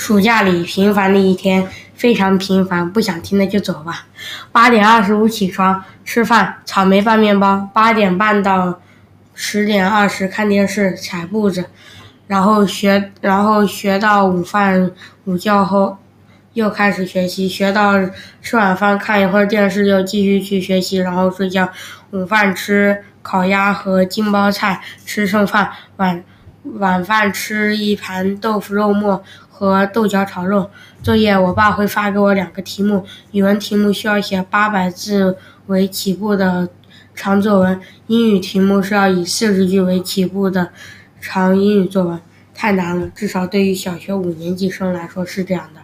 暑假里平凡的一天，非常平凡，不想听的就走吧。八点二十五起床吃饭，草莓拌面包。八点半到十点二十看电视踩步子，然后学，然后学到午饭午觉后又开始学习，学到吃晚饭看一会儿电视又继续去学习，然后睡觉。午饭吃烤鸭和金包菜，吃剩饭晚。晚饭吃一盘豆腐肉末和豆角炒肉。作业，我爸会发给我两个题目，语文题目需要写八百字为起步的长作文，英语题目是要以四十句为起步的长英语作文。太难了，至少对于小学五年级生来说是这样的。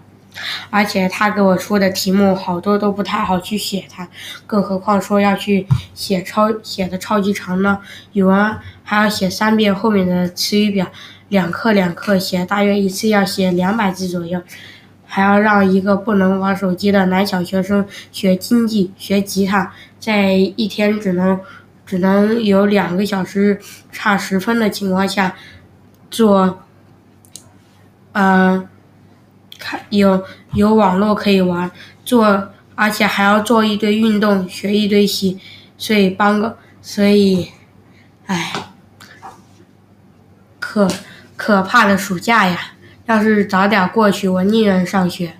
而且他给我出的题目好多都不太好去写，它，更何况说要去写超写的超级长呢？语文还要写三遍后面的词语表，两课两课写，大约一次要写两百字左右，还要让一个不能玩手机的男小学生学经济、学吉他，在一天只能只能有两个小时差十分的情况下做，嗯。有有网络可以玩，做而且还要做一堆运动，学一堆习，所以帮个所以，唉，可可怕的暑假呀！要是早点过去，我宁愿上学。